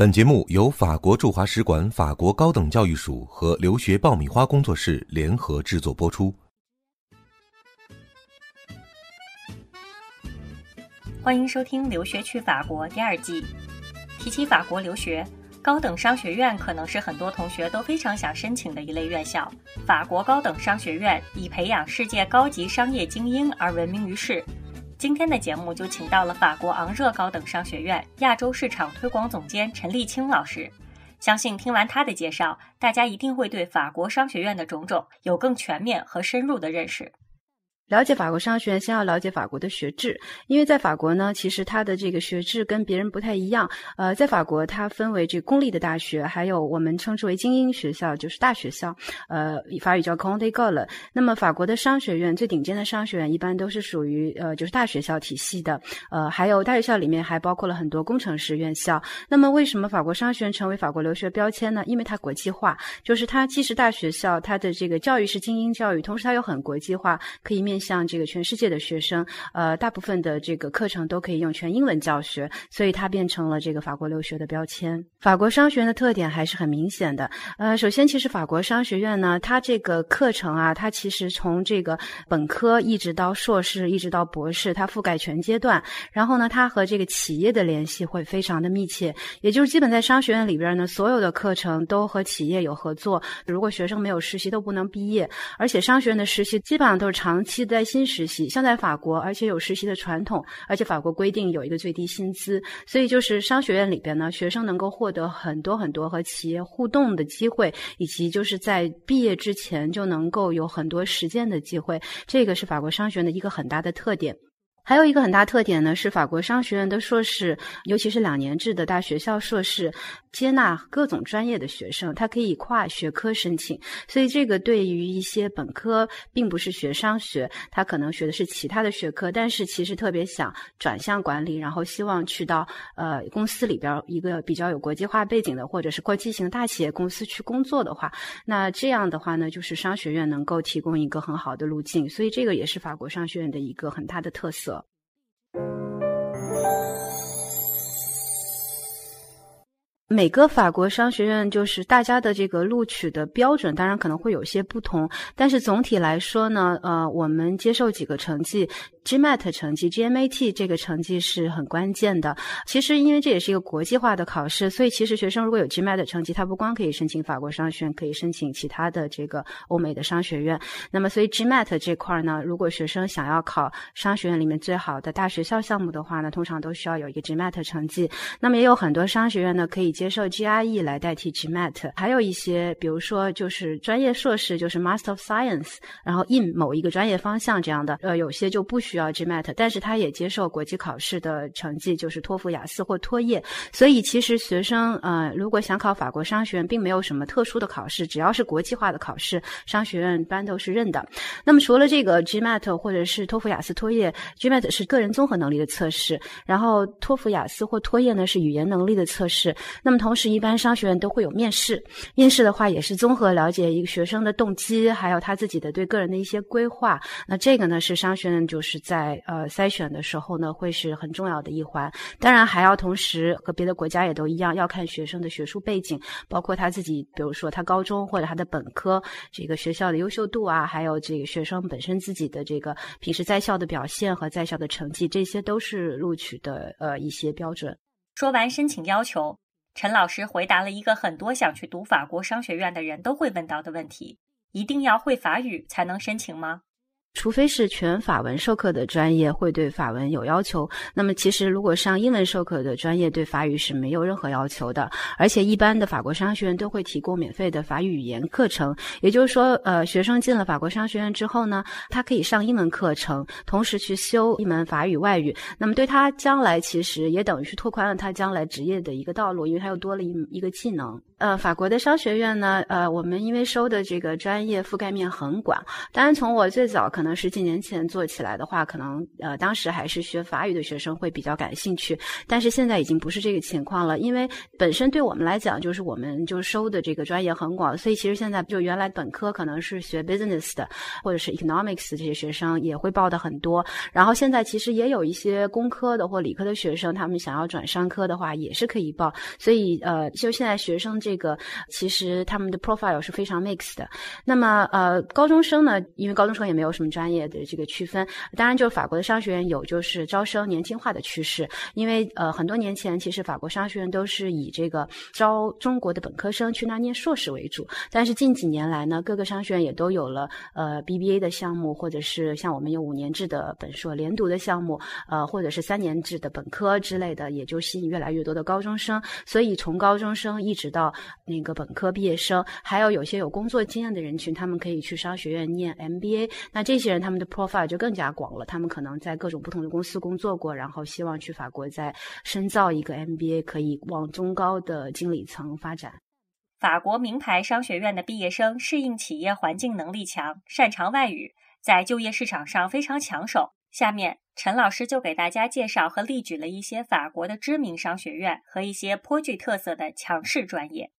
本节目由法国驻华使馆法国高等教育署和留学爆米花工作室联合制作播出。欢迎收听《留学去法国》第二季。提起法国留学，高等商学院可能是很多同学都非常想申请的一类院校。法国高等商学院以培养世界高级商业精英而闻名于世。今天的节目就请到了法国昂热高等商学院亚洲市场推广总监陈立青老师。相信听完他的介绍，大家一定会对法国商学院的种种有更全面和深入的认识。了解法国商学院，先要了解法国的学制，因为在法国呢，其实它的这个学制跟别人不太一样。呃，在法国，它分为这公立的大学，还有我们称之为精英学校，就是大学校。呃，法语叫 c o n d e g o l 那么，法国的商学院最顶尖的商学院一般都是属于呃，就是大学校体系的。呃，还有大学校里面还包括了很多工程师院校。那么，为什么法国商学院成为法国留学标签呢？因为它国际化，就是它既是大学校，它的这个教育是精英教育，同时它又很国际化，可以面。像这个全世界的学生，呃，大部分的这个课程都可以用全英文教学，所以它变成了这个法国留学的标签。法国商学院的特点还是很明显的。呃，首先，其实法国商学院呢，它这个课程啊，它其实从这个本科一直到硕士，一直到博士，它覆盖全阶段。然后呢，它和这个企业的联系会非常的密切，也就是基本在商学院里边呢，所有的课程都和企业有合作。如果学生没有实习，都不能毕业。而且商学院的实习基本上都是长期。在新实习，像在法国，而且有实习的传统，而且法国规定有一个最低薪资，所以就是商学院里边呢，学生能够获得很多很多和企业互动的机会，以及就是在毕业之前就能够有很多实践的机会，这个是法国商学院的一个很大的特点。还有一个很大特点呢，是法国商学院的硕士，尤其是两年制的大学校硕士，接纳各种专业的学生，它可以跨学科申请。所以这个对于一些本科并不是学商学，他可能学的是其他的学科，但是其实特别想转向管理，然后希望去到呃公司里边一个比较有国际化背景的，或者是国际型大企业公司去工作的话，那这样的话呢，就是商学院能够提供一个很好的路径。所以这个也是法国商学院的一个很大的特色。thank you 每个法国商学院就是大家的这个录取的标准，当然可能会有些不同，但是总体来说呢，呃，我们接受几个成绩。GMAT 成绩，GMAT 这个成绩是很关键的。其实，因为这也是一个国际化的考试，所以其实学生如果有 GMAT 成绩，他不光可以申请法国商学院，可以申请其他的这个欧美的商学院。那么，所以 GMAT 这块呢，如果学生想要考商学院里面最好的大学校项目的话呢，通常都需要有一个 GMAT 成绩。那么，也有很多商学院呢可以接受 GRE 来代替 GMAT。还有一些，比如说就是专业硕士，就是 Master of Science，然后 in 某一个专业方向这样的，呃，有些就不需。要 GMAT，但是他也接受国际考试的成绩，就是托福、雅思或托业。所以其实学生呃，如果想考法国商学院，并没有什么特殊的考试，只要是国际化的考试，商学院一般都是认的。那么除了这个 GMAT 或者是托福、雅思、托业，GMAT 是个人综合能力的测试，然后托福、雅思或托业呢是语言能力的测试。那那么同时，一般商学院都会有面试，面试的话也是综合了解一个学生的动机，还有他自己的对个人的一些规划。那这个呢是商学院就是。在呃筛选的时候呢，会是很重要的一环。当然，还要同时和别的国家也都一样，要看学生的学术背景，包括他自己，比如说他高中或者他的本科这个学校的优秀度啊，还有这个学生本身自己的这个平时在校的表现和在校的成绩，这些都是录取的呃一些标准。说完申请要求，陈老师回答了一个很多想去读法国商学院的人都会问到的问题：一定要会法语才能申请吗？除非是全法文授课的专业会对法文有要求，那么其实如果上英文授课的专业对法语是没有任何要求的。而且一般的法国商学院都会提供免费的法语语言课程，也就是说，呃，学生进了法国商学院之后呢，他可以上英文课程，同时去修一门法语外语。那么对他将来其实也等于是拓宽了他将来职业的一个道路，因为他又多了一一个技能。呃，法国的商学院呢，呃，我们因为收的这个专业覆盖面很广。当然，从我最早可可能十几年前做起来的话，可能呃，当时还是学法语的学生会比较感兴趣。但是现在已经不是这个情况了，因为本身对我们来讲，就是我们就收的这个专业很广，所以其实现在就原来本科可能是学 business 的或者是 economics 这些学生也会报的很多。然后现在其实也有一些工科的或理科的学生，他们想要转商科的话，也是可以报。所以呃，就现在学生。这个其实他们的 profile 是非常 mix 的。那么呃，高中生呢，因为高中生也没有什么专业的这个区分。当然，就是法国的商学院有就是招生年轻化的趋势。因为呃，很多年前其实法国商学院都是以这个招中国的本科生去那念硕士为主。但是近几年来呢，各个商学院也都有了呃 BBA 的项目，或者是像我们有五年制的本硕连读的项目，呃，或者是三年制的本科之类的，也就吸引越来越多的高中生。所以从高中生一直到那个本科毕业生，还有有些有工作经验的人群，他们可以去商学院念 MBA。那这这些人他们的 profile 就更加广了，他们可能在各种不同的公司工作过，然后希望去法国再深造一个 MBA，可以往中高的经理层发展。法国名牌商学院的毕业生适应企业环境能力强，擅长外语，在就业市场上非常抢手。下面。陈老师就给大家介绍和例举了一些法国的知名商学院和一些颇具特色的强势专业。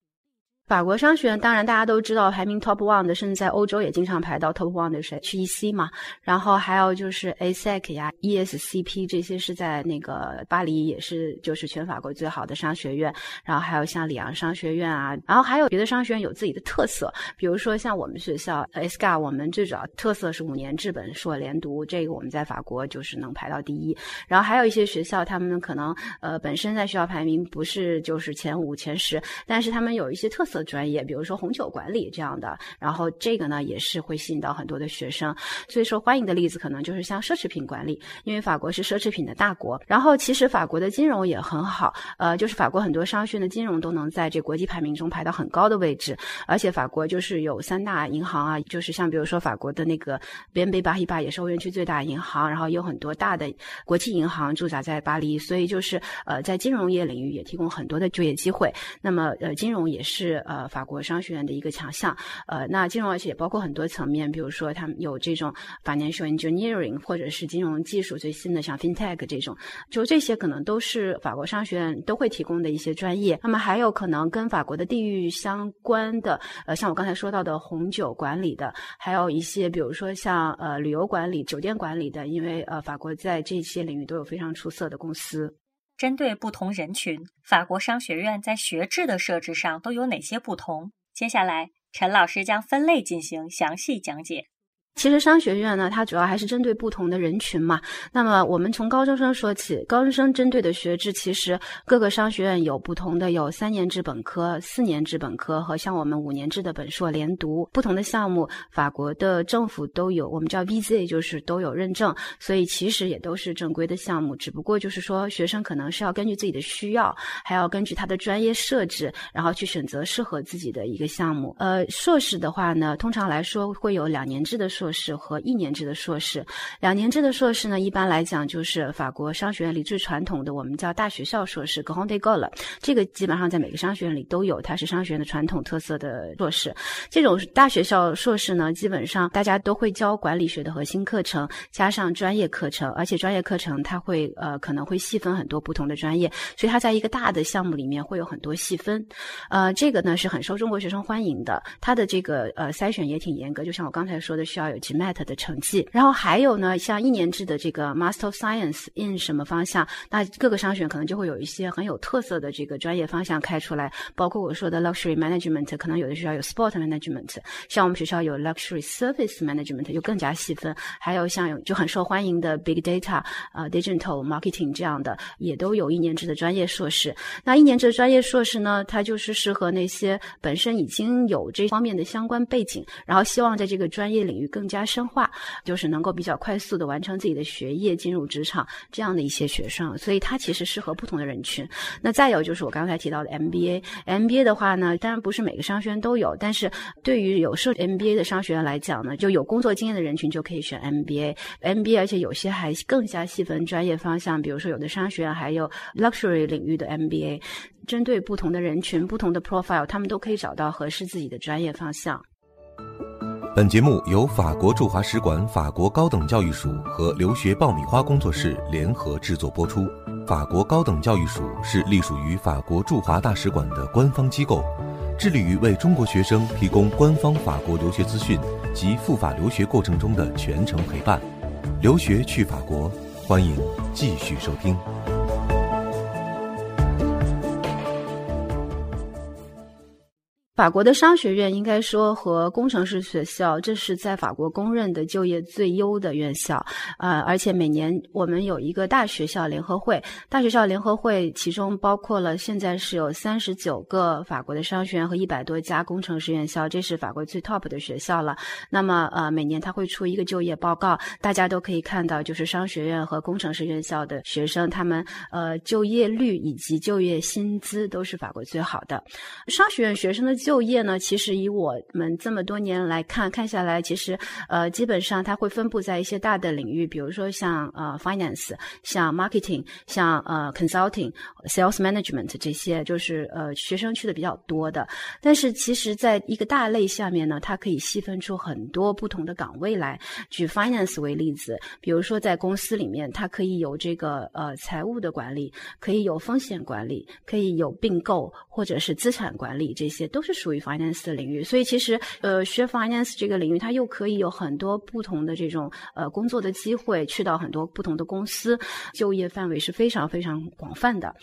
法国商学院当然大家都知道，排名 top one 的，甚至在欧洲也经常排到 top one 的是 HEC 嘛。然后还有就是 ASEC 呀、ESCP 这些是在那个巴黎也是就是全法国最好的商学院。然后还有像里昂商学院啊，然后还有别的商学院有自己的特色，比如说像我们学校 ESCA，我们最主要特色是五年制本硕连读，这个我们在法国就是能排到第一。然后还有一些学校，他们可能呃本身在学校排名不是就是前五前十，但是他们有一些特色。专业，比如说红酒管理这样的，然后这个呢也是会吸引到很多的学生。最受欢迎的例子可能就是像奢侈品管理，因为法国是奢侈品的大国。然后其实法国的金融也很好，呃，就是法国很多商学院的金融都能在这国际排名中排到很高的位置。而且法国就是有三大银行啊，就是像比如说法国的那个 BNP 巴 a 巴也是欧元区最大银行，然后有很多大的国际银行驻扎在巴黎，所以就是呃在金融业领域也提供很多的就业机会。那么呃金融也是呃，法国商学院的一个强项，呃，那金融而且也包括很多层面，比如说他们有这种 financial engineering，或者是金融技术最新的像 fintech 这种，就这些可能都是法国商学院都会提供的一些专业。那么还有可能跟法国的地域相关的，呃，像我刚才说到的红酒管理的，还有一些比如说像呃旅游管理、酒店管理的，因为呃法国在这些领域都有非常出色的公司。针对不同人群，法国商学院在学制的设置上都有哪些不同？接下来，陈老师将分类进行详细讲解。其实商学院呢，它主要还是针对不同的人群嘛。那么我们从高中生说起，高中生针对的学制其实各个商学院有不同的，有三年制本科、四年制本科和像我们五年制的本硕连读不同的项目。法国的政府都有，我们叫 VZ，就是都有认证，所以其实也都是正规的项目。只不过就是说，学生可能是要根据自己的需要，还要根据他的专业设置，然后去选择适合自己的一个项目。呃，硕士的话呢，通常来说会有两年制的硕。士和一年制的硕士，两年制的硕士呢，一般来讲就是法国商学院里最传统的，我们叫大学校硕士 g r a n d École） 了。这个基本上在每个商学院里都有，它是商学院的传统特色的硕士。这种大学校硕士呢，基本上大家都会教管理学的核心课程，加上专业课程，而且专业课程它会呃可能会细分很多不同的专业，所以它在一个大的项目里面会有很多细分。呃，这个呢是很受中国学生欢迎的，它的这个呃筛选也挺严格，就像我刚才说的，需要有。GMAT 的成绩，然后还有呢，像一年制的这个 Master of Science in 什么方向，那各个商学院可能就会有一些很有特色的这个专业方向开出来，包括我说的 Luxury Management，可能有的学校有 Sport Management，像我们学校有 Luxury Service Management，就更加细分，还有像有就很受欢迎的 Big Data，呃，Digital Marketing 这样的，也都有一年制的专业硕士。那一年制的专业硕士呢，它就是适合那些本身已经有这方面的相关背景，然后希望在这个专业领域更更加深化，就是能够比较快速的完成自己的学业，进入职场这样的一些学生。所以它其实适合不同的人群。那再有就是我刚才提到的 MBA，MBA 的话呢，当然不是每个商学院都有，但是对于有设 MBA 的商学院来讲呢，就有工作经验的人群就可以选 MBA，MBA，而且有些还更加细分专业方向，比如说有的商学院还有 luxury 领域的 MBA。针对不同的人群、不同的 profile，他们都可以找到合适自己的专业方向。本节目由法国驻华使馆法国高等教育署和留学爆米花工作室联合制作播出。法国高等教育署是隶属于法国驻华大使馆的官方机构，致力于为中国学生提供官方法国留学资讯及赴法留学过程中的全程陪伴。留学去法国，欢迎继续收听。法国的商学院应该说和工程师学校，这是在法国公认的就业最优的院校啊！而且每年我们有一个大学校联合会，大学校联合会其中包括了现在是有三十九个法国的商学院和一百多家工程师院校，这是法国最 top 的学校了。那么呃，每年他会出一个就业报告，大家都可以看到，就是商学院和工程师院校的学生，他们呃就业率以及就业薪资都是法国最好的。商学院学生的就就业呢，其实以我们这么多年来看看下来，其实呃，基本上它会分布在一些大的领域，比如说像呃 finance、像 marketing、像呃 consulting、sales management 这些，就是呃学生去的比较多的。但是其实在一个大类下面呢，它可以细分出很多不同的岗位来。举 finance 为例子，比如说在公司里面，它可以有这个呃财务的管理，可以有风险管理，可以有并购或者是资产管理，这些都是。属于 finance 的领域，所以其实呃学 finance 这个领域，它又可以有很多不同的这种呃工作的机会，去到很多不同的公司，就业范围是非常非常广泛的。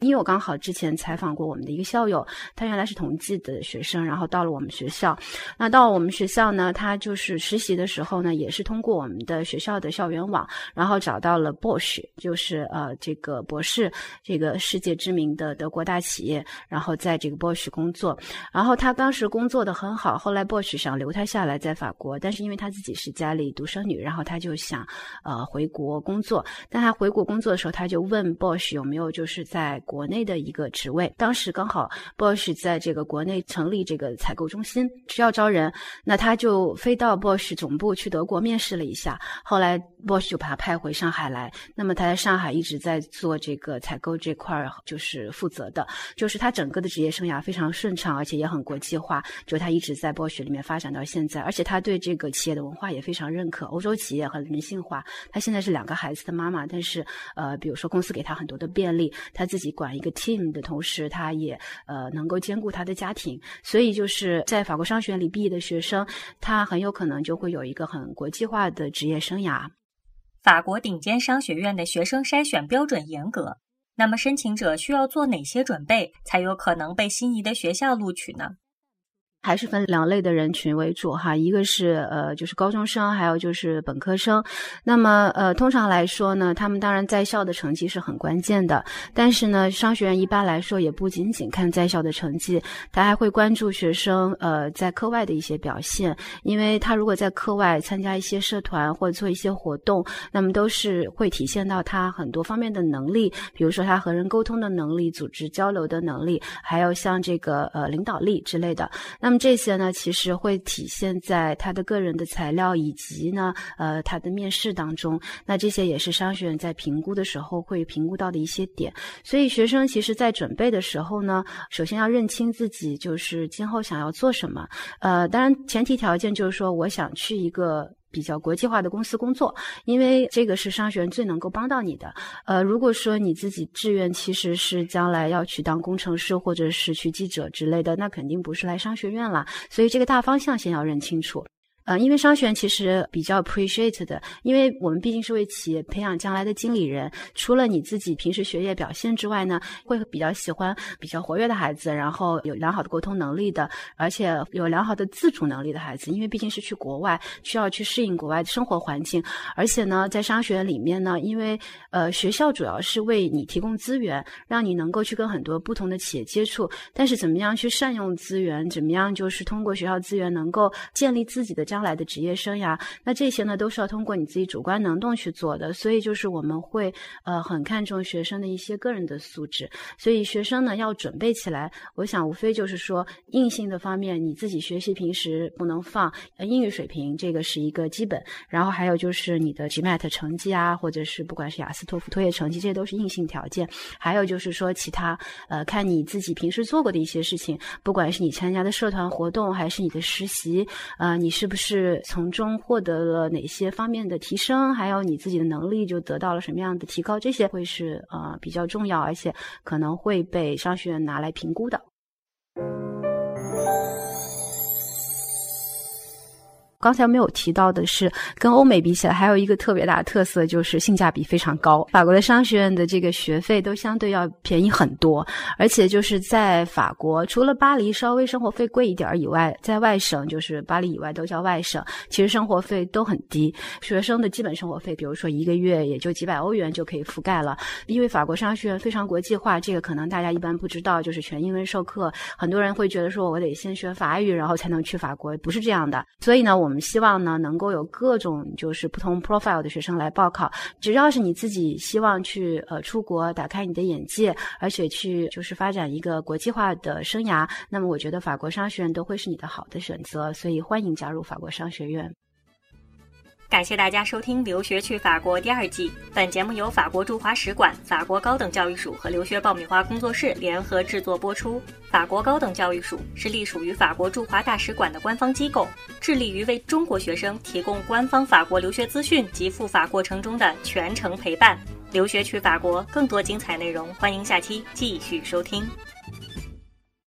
因为我刚好之前采访过我们的一个校友，他原来是统计的学生，然后到了我们学校，那到我们学校呢，他就是实习的时候呢，也是通过我们的学校的校园网，然后找到了 Bosch，就是呃这个博士，这个世界知名的德国大企业，然后在这个 Bosch 工作，然后他当时工作的很好，后来 Bosch 想留他下来在法国，但是因为他自己是家里独生女，然后他就想呃回国工作。但他回国工作的时候，他就问 Bosch 有没有就是在国内的一个职位。当时刚好 Bosch 在这个国内成立这个采购中心，需要招人，那他就飞到 Bosch 总部去德国面试了一下。后来 Bosch 就把他派回上海来，那么他在上海一直在做这个采购这块儿，就是负责的，就是他整个的职业生涯非常顺畅，而且也很。国际化，就他一直在博学里面发展到现在，而且他对这个企业的文化也非常认可。欧洲企业很人性化，他现在是两个孩子的妈妈，但是呃，比如说公司给他很多的便利，他自己管一个 team 的同时，他也呃能够兼顾他的家庭。所以就是在法国商学院里毕业的学生，他很有可能就会有一个很国际化的职业生涯。法国顶尖商学院的学生筛选标准严格。那么，申请者需要做哪些准备，才有可能被心仪的学校录取呢？还是分两类的人群为主哈，一个是呃就是高中生，还有就是本科生。那么呃通常来说呢，他们当然在校的成绩是很关键的，但是呢商学院一般来说也不仅仅看在校的成绩，他还会关注学生呃在课外的一些表现，因为他如果在课外参加一些社团或者做一些活动，那么都是会体现到他很多方面的能力，比如说他和人沟通的能力、组织交流的能力，还有像这个呃领导力之类的。那这些呢，其实会体现在他的个人的材料以及呢，呃，他的面试当中。那这些也是商学院在评估的时候会评估到的一些点。所以学生其实在准备的时候呢，首先要认清自己就是今后想要做什么。呃，当然前提条件就是说，我想去一个。比较国际化的公司工作，因为这个是商学院最能够帮到你的。呃，如果说你自己志愿其实是将来要去当工程师或者是去记者之类的，那肯定不是来商学院了。所以这个大方向先要认清楚。呃，因为商学院其实比较 appreciate 的，因为我们毕竟是为企业培养将来的经理人。除了你自己平时学业表现之外呢，会比较喜欢比较活跃的孩子，然后有良好的沟通能力的，而且有良好的自主能力的孩子。因为毕竟是去国外，需要去适应国外的生活环境。而且呢，在商学院里面呢，因为呃学校主要是为你提供资源，让你能够去跟很多不同的企业接触。但是怎么样去善用资源，怎么样就是通过学校资源能够建立自己的。将来的职业生涯。那这些呢，都是要通过你自己主观能动去做的。所以就是我们会呃很看重学生的一些个人的素质。所以学生呢要准备起来，我想无非就是说硬性的方面，你自己学习平时不能放，英语水平这个是一个基本。然后还有就是你的 GMAT 成绩啊，或者是不管是雅思、托福、托业成绩，这些都是硬性条件。还有就是说其他呃，看你自己平时做过的一些事情，不管是你参加的社团活动，还是你的实习，呃，你是不是是从中获得了哪些方面的提升？还有你自己的能力就得到了什么样的提高？这些会是呃比较重要，而且可能会被商学院拿来评估的。刚才没有提到的是，跟欧美比起来，还有一个特别大的特色就是性价比非常高。法国的商学院的这个学费都相对要便宜很多，而且就是在法国，除了巴黎稍微生活费贵一点以外，在外省就是巴黎以外都叫外省，其实生活费都很低。学生的基本生活费，比如说一个月也就几百欧元就可以覆盖了。因为法国商学院非常国际化，这个可能大家一般不知道，就是全英文授课。很多人会觉得说我得先学法语，然后才能去法国，不是这样的。所以呢，我。我我们希望呢，能够有各种就是不同 profile 的学生来报考。只要是你自己希望去呃出国，打开你的眼界，而且去就是发展一个国际化的生涯，那么我觉得法国商学院都会是你的好的选择。所以欢迎加入法国商学院。感谢大家收听《留学去法国》第二季。本节目由法国驻华使馆、法国高等教育署和留学爆米花工作室联合制作播出。法国高等教育署是隶属于法国驻华大使馆的官方机构，致力于为中国学生提供官方法国留学资讯及赴法过程中的全程陪伴。留学去法国，更多精彩内容，欢迎下期继续收听。